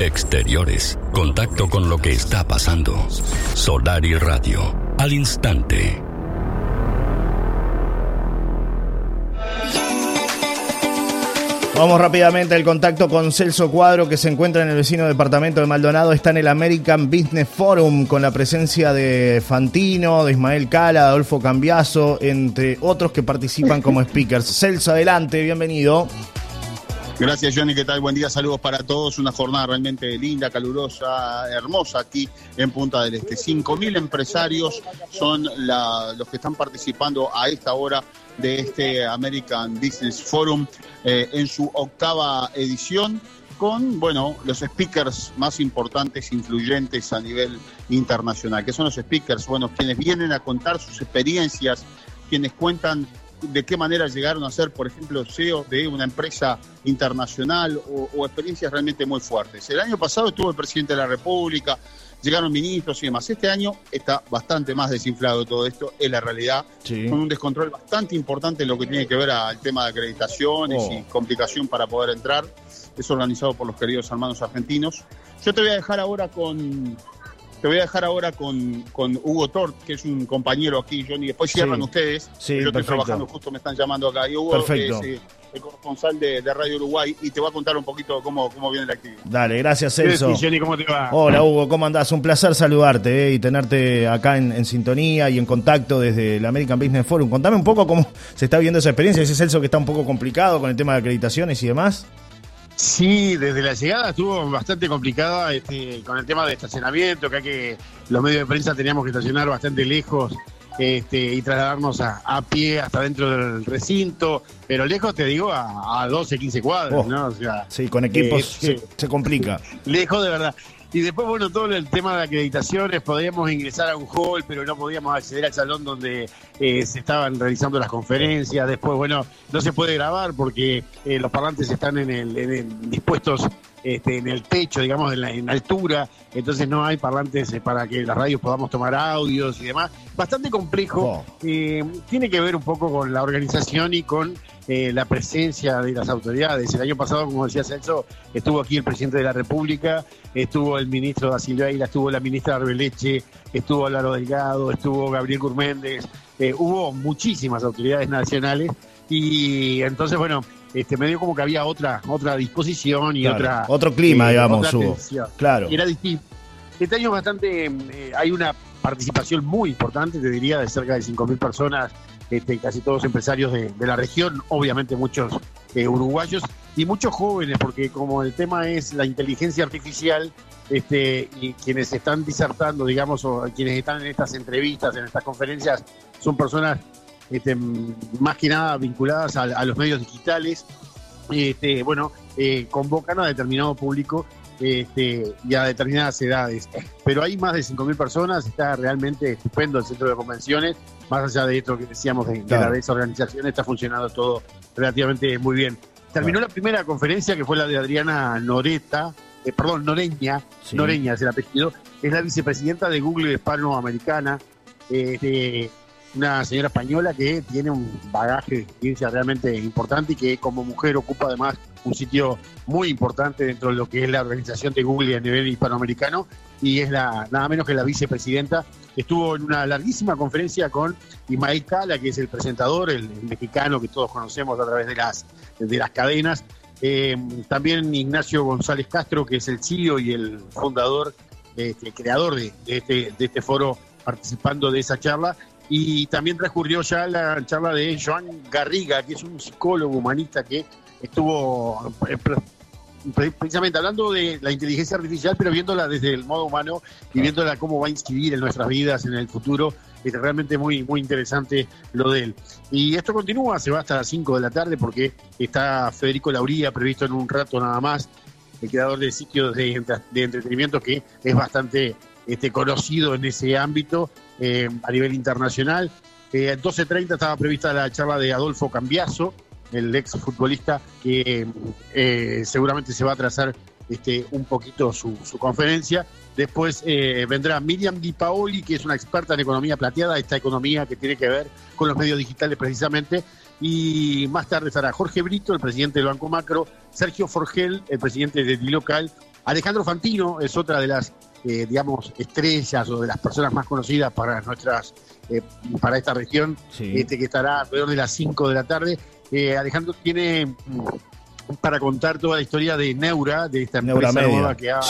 Exteriores. Contacto con lo que está pasando. Solar y Radio. Al instante. Vamos rápidamente al contacto con Celso Cuadro, que se encuentra en el vecino departamento de Maldonado. Está en el American Business Forum con la presencia de Fantino, de Ismael Cala, de Adolfo Cambiaso, entre otros que participan como speakers. Celso, adelante, bienvenido. Gracias, Johnny. ¿Qué tal? Buen día, saludos para todos. Una jornada realmente linda, calurosa, hermosa aquí en Punta del Este. 5.000 empresarios son los que están participando a esta hora de este American Business Forum eh, en su octava edición con, bueno, los speakers más importantes, influyentes a nivel internacional. ¿Qué son los speakers? Bueno, quienes vienen a contar sus experiencias, quienes cuentan de qué manera llegaron a ser, por ejemplo, CEO de una empresa internacional o, o, experiencias realmente muy fuertes. El año pasado estuvo el presidente de la República, llegaron ministros y demás. Este año está bastante más desinflado todo esto, es la realidad, con un descontrol bastante importante en lo que tiene que ver al tema de acreditaciones y oh. complicación para poder entrar. Es organizado por los queridos hermanos argentinos. Yo te voy a dejar ahora con te voy a dejar ahora con, con Hugo Tort, que es un compañero aquí, Johnny. Después cierran ustedes. Sí, yo estoy trabajando, justo me están llamando acá. Y Hugo perfecto. es eh, el corresponsal de, Radio Uruguay y te va a contar un poquito cómo, cómo viene la actividad. Dale, gracias Celso. Johnny, ¿cómo te va? Hola Hugo, ¿cómo andás? Un placer saludarte eh, y tenerte acá en, en, sintonía y en contacto desde el American Business Forum. Contame un poco cómo se está viendo esa experiencia. Ese Celso que está un poco complicado con el tema de acreditaciones y demás. Sí, desde la llegada estuvo bastante complicada este, con el tema de estacionamiento, que, hay que los medios de prensa teníamos que estacionar bastante lejos este, y trasladarnos a, a, pie hasta dentro del recinto, pero lejos te digo a, a 12, 15 cuadros, Oh, ¿no? O sea, Sí, con equipos eh, se, se complica. lejos de verdad. Y después, bueno, todo el tema de acreditaciones, podíamos ingresar a un hall, pero no podíamos acceder al salón donde eh, se estaban realizando las conferencias. Después, bueno, no se puede grabar porque eh, los parlantes están en el, en el- dispuestos este, en el techo, digamos, en, la, en altura. Entonces no hay parlantes eh, para que las radios podamos tomar audios y demás. Bastante complejo. Oh. Eh, tiene que ver un poco con la organización y con eh, la presencia de las autoridades. El año pasado, como decía Celso, estuvo aquí el presidente de la República, estuvo el ministro da Silveira, estuvo la ministra Arbeleche, estuvo Álvaro Delgado, estuvo Gabriel Gurméndez, eh, hubo muchísimas autoridades nacionales y entonces, bueno, este, me dio como que había otra, otra disposición y Claro, otra... otro clima, eh, digamos, otra Hugo. Claro. Y era distinto. Este año bastante, eh, hay una participación muy importante, te diría, de cerca de 5.000 personas, este, casi todos empresarios de, de la región, obviamente muchos eh, uruguayos y muchos jóvenes, porque como el tema es la inteligencia artificial, este, y quienes están disertando, digamos, o quienes están en estas entrevistas, en estas conferencias, son personas este, más que nada vinculadas a, a los medios digitales, este, bueno, eh, convocan a determinado público este, y a determinadas edades. Pero hay más de 5.000 personas, está realmente estupendo el centro de convenciones, más allá de esto que decíamos de, de Claro. la desorganización, está funcionando todo relativamente muy bien. Terminó la primera conferencia, que fue la de Adriana Noreta, eh, perdón, Noreña, Sí. Noreña es el apellido, es la vicepresidenta de Google Hispanoamericana, eh, de una señora española que tiene un bagaje de experiencia realmente importante y que como mujer ocupa además un sitio muy importante dentro de lo que es la organización de Google a nivel hispanoamericano y es la nada menos que la vicepresidenta. Estuvo en una larguísima conferencia con Ismael Cala, que es el presentador, el, mexicano que todos conocemos a través de las, de las cadenas. Eh, también Ignacio González Castro, que es el CEO y el fundador, este, creador de este, de este foro, participando de esa charla. Y también transcurrió ya la charla de Joan Garriga, que es un psicólogo humanista que estuvo eh, pre- pre- precisamente hablando de la inteligencia artificial, pero viéndola desde el modo humano y viéndola cómo va a incidir en nuestras vidas en el futuro. Es realmente muy, muy interesante lo de él. Y esto continúa, se va hasta las 5 de la tarde porque está Federico Lauría previsto en un rato nada más, el creador de sitios de entretenimiento que es bastante este, conocido en ese ámbito eh, a nivel internacional. Eh, a 12.30 estaba prevista la charla de Adolfo Cambiaso, el ex futbolista, que eh, seguramente se va a trazar este, un poquito su, su conferencia. Después eh, vendrá Miriam Di Paoli, que es una experta en economía plateada, esta economía que tiene que ver con los medios digitales precisamente. Y más tarde estará Jorge Brito, el presidente del Banco Macro, Sergio Forgel, el presidente de Dilocal, Alejandro Fantino es otra de las, eh, digamos, estrellas o de las personas más conocidas para nuestras, eh, para esta región, este, que estará alrededor de las 5 de la tarde. Alejandro tiene mm, para contar toda la historia de Neura, de esta empresa nueva que ha...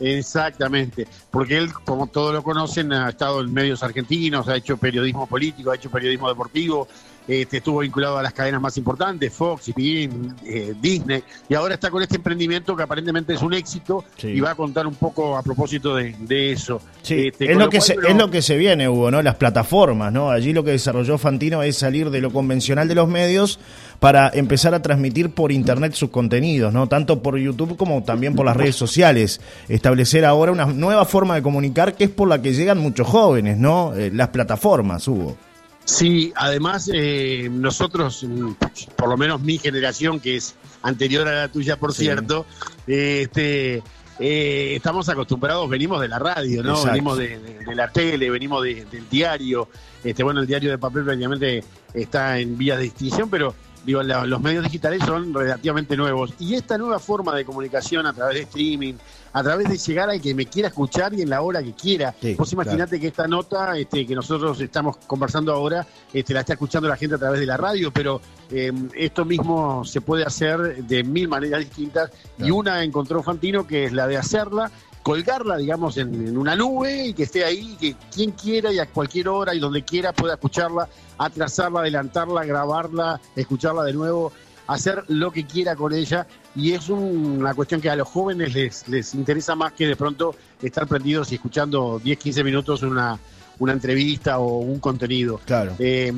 Exactamente, porque él, como todos lo conocen, ha estado en medios argentinos, ha hecho periodismo político, ha hecho periodismo deportivo, este, estuvo vinculado a las cadenas más importantes, Fox, ESPN, eh, Disney, y ahora está con este emprendimiento que aparentemente es un éxito y va a contar un poco a propósito de, eso. Este, es, lo que se, es lo que se viene, Hugo, ¿no? Las plataformas, ¿no? Allí lo que desarrolló Fantino es salir de lo convencional de los medios para empezar a transmitir por internet sus contenidos, ¿no? Tanto por YouTube como también por las redes sociales. Establecer ahora una nueva forma de comunicar que es por la que llegan muchos jóvenes, ¿no? Eh, las plataformas, Hugo. Sí, además eh, nosotros, mm, por lo menos mi generación, que es anterior a la tuya, por cierto, este, eh, estamos acostumbrados, venimos de la radio, ¿no? Venimos de, la tele, venimos del diario. Este, bueno, el diario de papel prácticamente está en vías de extinción, pero digo, los medios digitales son relativamente nuevos. Y esta nueva forma de comunicación a través de streaming, a través de llegar al que me quiera escuchar y en la hora que quiera. Vos imaginate que esta nota este, que nosotros estamos conversando ahora, este, la está escuchando la gente a través de la radio, pero em, esto mismo se puede hacer de mil maneras distintas. Y una encontró Fantino, que es la de hacerla colgarla, digamos, en, una nube y que esté ahí, que quien quiera y a cualquier hora y donde quiera pueda escucharla, atrasarla, adelantarla, grabarla, escucharla de nuevo, hacer lo que quiera con ella. Y es una cuestión que a los jóvenes les, les interesa más que de pronto estar prendidos y escuchando 10, 15 minutos una, una entrevista o un contenido. Claro. Eh,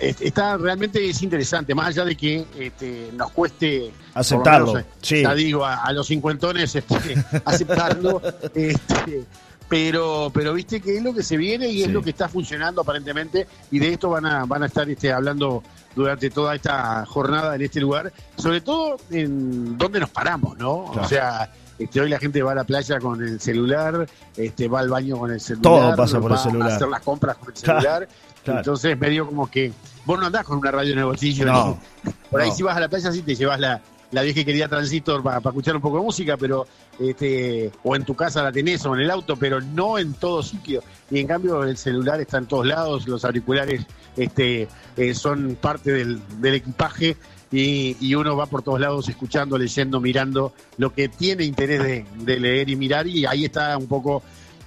está realmente es interesante, más allá de que este, nos cueste aceptarlo. Ya digo, a, los cincuentones este, aceptarlo. Este, pero, pero viste que es lo que se viene y es lo que está funcionando aparentemente, y de esto van a, van a estar este, hablando durante toda esta jornada en este lugar, sobre todo en dónde nos paramos, ¿no? O sea, este, hoy la gente va a la playa con el celular, este, va al baño con el celular, todo pasa por el celular, a hacer las compras con el celular. Entonces, medio como que vos no andás con una radio en el bolsillo. No, Por ahí si vas a la playa sí te llevas la, la vieja querida transistor para, escuchar un poco de música, pero este, o en tu casa la tenés o en el auto, pero no en todo sitio. Y en cambio el celular está en todos lados, los auriculares este, eh, son parte del, equipaje y, uno va por todos lados escuchando, leyendo, mirando lo que tiene interés de, de leer y mirar y ahí está un poco,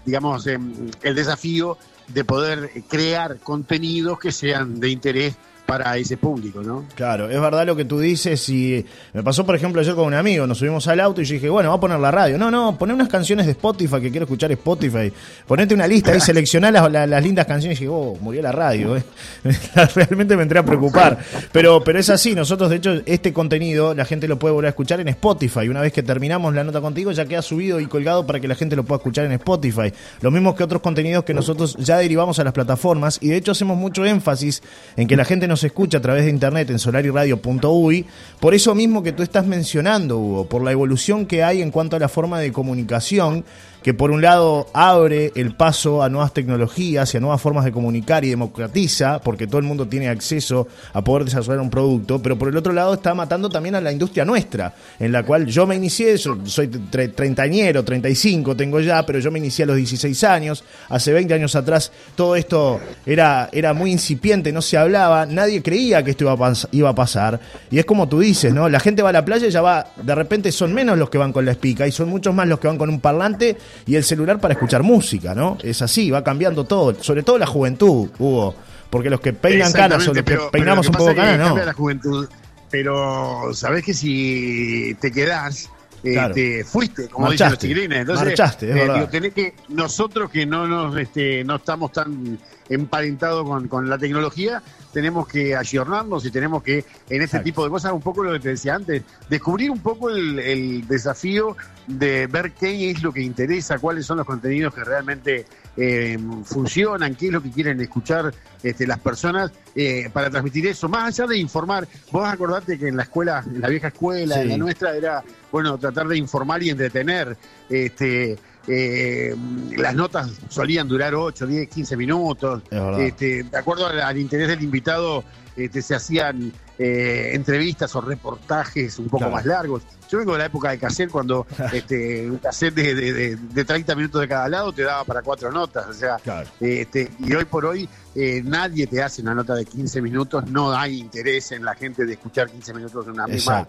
digamos, em, el desafío de poder crear contenidos que sean de interés para ese público, ¿no? Claro, es verdad lo que tú dices y me pasó, por ejemplo, ayer con un amigo, nos subimos al auto y yo dije, bueno, voy a poner la radio. No, no, poné unas canciones de Spotify que quiero escuchar Spotify. Ponete una lista y seleccioná las, lindas canciones y dije, oh, murió la radio. Eh". Realmente me entré a preocupar. Pero, pero es así, nosotros de hecho este contenido la gente lo puede volver a escuchar en Spotify. Una vez que terminamos la nota contigo ya queda subido y colgado para que la gente lo pueda escuchar en Spotify. Lo mismo que otros contenidos que nosotros ya derivamos a las plataformas y de hecho hacemos mucho énfasis en que la gente nos escucha a través de internet en solariradio.uy, por eso mismo que tú estás mencionando, Hugo, por la evolución que hay en cuanto a la forma de comunicación que por un lado abre el paso a nuevas tecnologías y a nuevas formas de comunicar y democratiza, porque todo el mundo tiene acceso a poder desarrollar un producto, pero por el otro lado está matando también a la industria nuestra, en la cual yo me inicié, soy treintañero, 35 tengo ya, pero yo me inicié a los 16 años, hace 20 años atrás todo esto era, era muy incipiente, no se hablaba, nadie creía que esto iba a, iba a pasar, y es como tú dices, ¿no? La gente va a la playa y ya va, de repente son menos los que van con la espica y son muchos más los que van con un parlante y el celular para escuchar música, ¿no? Es así, va cambiando todo, sobre todo la juventud, Hugo, porque los que peinan canas o los que peinamos un poco canas, no. La juventud, pero sabés que si te quedás, este, fuiste, como dicen los. Entonces, marchaste, es eh, tenés que, nosotros que no nos este, no estamos tan emparentados con, con la tecnología, tenemos que ayornarnos y tenemos que, en este tipo de cosas, un poco lo que te decía antes, descubrir un poco el, el desafío de ver qué es lo que interesa, cuáles son los contenidos que realmente eh, funcionan, qué es lo que quieren escuchar este, las personas eh, para transmitir eso, más allá de informar. Vos acordate que en la escuela, en la vieja escuela, en la nuestra, era, bueno, tratar de informar y entretener. Este, eh, las notas solían durar 8, 10, 15 minutos. Este, de acuerdo al, interés del invitado, este, se hacían eh, entrevistas o reportajes un poco más largos. Yo vengo de la época de cassette cuando este, un cassette de, de, 30 minutos de cada lado te daba para cuatro notas. O sea, este, y hoy por hoy eh, nadie te hace una nota de 15 minutos, no hay interés en la gente de escuchar 15 minutos de una misma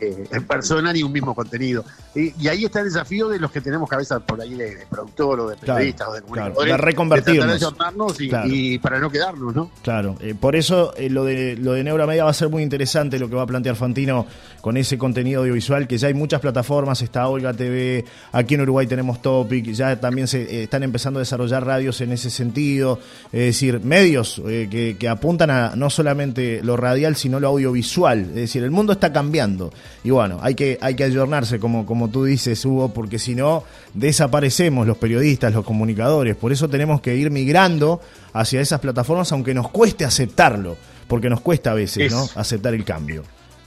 eh, persona ni un mismo contenido. y ahí está el desafío de los que tenemos cabeza por ahí de, productor o de periodistas o de comunicadores. de reconvertirnos. De y, para no quedarnos, ¿no? Claro, por eso lo de lo de Neuromedia va a ser muy interesante lo que va a plantear Fantino con ese contenido audiovisual, que ya hay muchas plataformas, está Olga TV, aquí en Uruguay tenemos Topic, ya también se eh, están empezando a desarrollar radios en ese sentido, es decir, medios eh, que, apuntan a no solamente lo radial, sino lo audiovisual, es decir, el mundo está cambiando. Y bueno, hay que, hay que ayornarse, como, como tú dices, Hugo, porque si no, desaparecemos los periodistas, los comunicadores, por eso tenemos que ir migrando hacia esas plataformas, aunque nos cueste aceptarlo porque nos cuesta a veces, ¿no? Aceptar el cambio.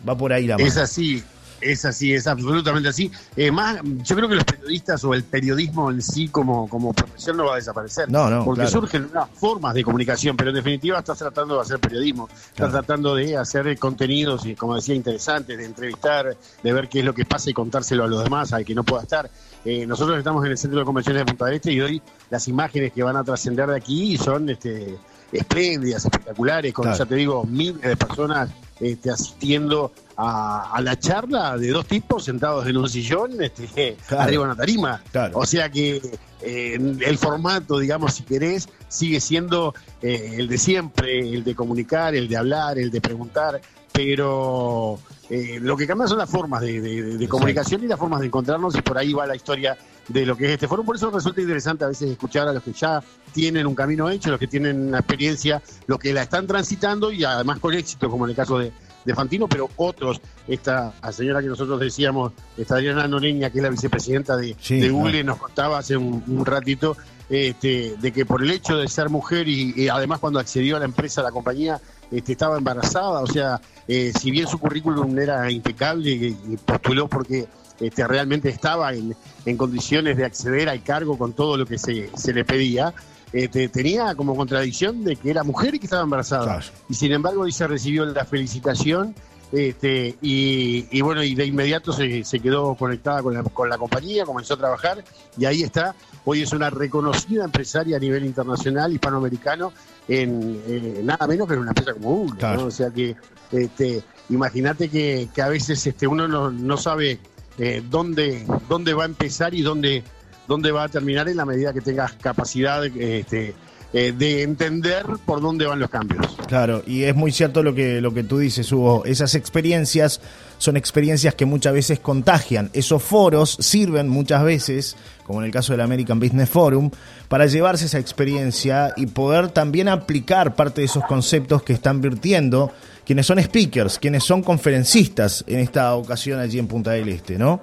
Va por ahí la mano. Es así. Es así, es absolutamente así. Eh, más, yo creo que los periodistas o el periodismo en sí como, como profesión no va a desaparecer. No, no. Porque surgen nuevas formas de comunicación, pero en definitiva estás tratando de hacer periodismo. Estás tratando de hacer contenidos, y como decía, interesantes, de entrevistar, de ver qué es lo que pasa y contárselo a los demás, al que no pueda estar. Eh, nosotros estamos en el Centro de Convenciones de Punta del Este y hoy las imágenes que van a trascender de aquí son este, espléndidas, espectaculares, con, ya te digo, miles de personas este, asistiendo a, la charla de dos tipos sentados en un sillón este, arriba de una tarima. O sea que eh, el formato, digamos, si querés, sigue siendo eh, el de siempre, el de comunicar, el de hablar, el de preguntar, pero eh, lo que cambia son las formas de, comunicación y las formas de encontrarnos y por ahí va la historia de lo que es este foro. Por eso resulta interesante a veces escuchar a los que ya tienen un camino hecho, los que tienen una experiencia, los que la están transitando y además con éxito, como en el caso de, Fantino, pero otros, esta señora que nosotros decíamos, esta Adriana Noreña, que es la vicepresidenta de, Google, nos contaba hace un, ratito este, de que por el hecho de ser mujer y, además cuando accedió a la empresa, a la compañía, este, estaba embarazada, o sea, eh, si bien su currículum era impecable y postuló porque este, realmente estaba en, condiciones de acceder al cargo con todo lo que se, le pedía, este, tenía como contradicción de que era mujer y que estaba embarazada. Y sin embargo, ahí se recibió la felicitación este, y, bueno, y de inmediato se, quedó conectada con la, con la compañía, comenzó a trabajar y ahí está. Hoy es una reconocida empresaria a nivel internacional, hispanoamericano, en eh, nada menos que en una empresa como Google. O sea que este, imagínate que, a veces este, uno no, no sabe eh, dónde, dónde va a empezar y dónde, dónde va a terminar en la medida que tengas capacidad este, eh, de entender por dónde van los cambios. Claro, y es muy cierto lo que, lo que tú dices, Hugo. Esas experiencias son experiencias que muchas veces contagian. Esos foros sirven muchas veces, como en el caso del American Business Forum, para llevarse esa experiencia y poder también aplicar parte de esos conceptos que están virtiendo quienes son speakers, quienes son conferencistas en esta ocasión allí en Punta del Este, ¿no?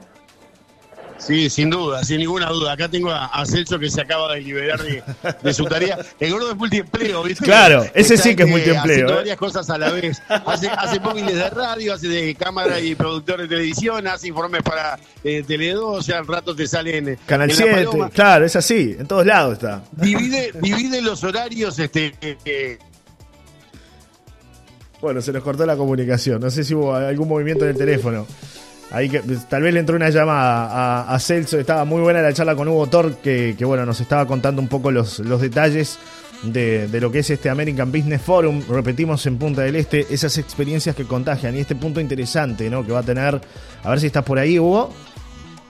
Sí, sin duda, sin ninguna duda. Acá tengo a, Celso que se acaba de liberar de, su tarea. El gordo es multiempleo, ¿viste? Claro, ese sí que es multiempleo. Hace ¿eh? varias cosas a la vez. Hace, hace móviles de radio, hace de cámara y productor de televisión, hace informes para eh, Tele2, o sea, al rato te salen. Canal 7, claro, es así, en todos lados está. Divide, divide los horarios este, eh, bueno, se nos cortó la comunicación. No sé si hubo algún movimiento en el teléfono. Ahí que, tal vez le entró una llamada a, Celso. Estaba muy buena la charla con Hugo Thor, que, bueno, nos estaba contando un poco los, los detalles de, lo que es este American Business Forum. Repetimos en Punta del Este, esas experiencias que contagian. Y este punto interesante, ¿no? Que va a tener. A ver si estás por ahí, Hugo.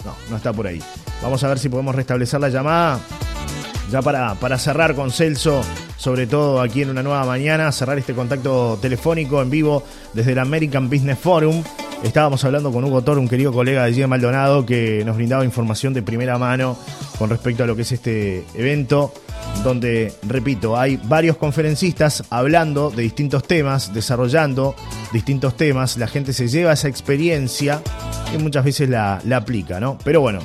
No, no está por ahí. Vamos a ver si podemos restablecer la llamada. Ya para, para cerrar con Celso sobre todo aquí en una nueva mañana, cerrar este contacto telefónico en vivo desde el American Business Forum. Estábamos hablando con Hugo Toro, un querido colega de G. Maldonado, que nos brindaba información de primera mano con respecto a lo que es este evento, donde, repito, hay varios conferencistas hablando de distintos temas, desarrollando distintos temas, la gente se lleva esa experiencia y muchas veces la, aplica, ¿no? Pero bueno,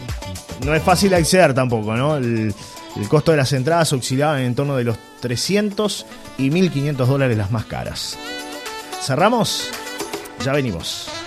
no es fácil acceder tampoco, ¿no? El, el costo de las entradas oscilaba en torno de los 300 y 1500 dólares las más caras. ¿Cerramos? Ya venimos.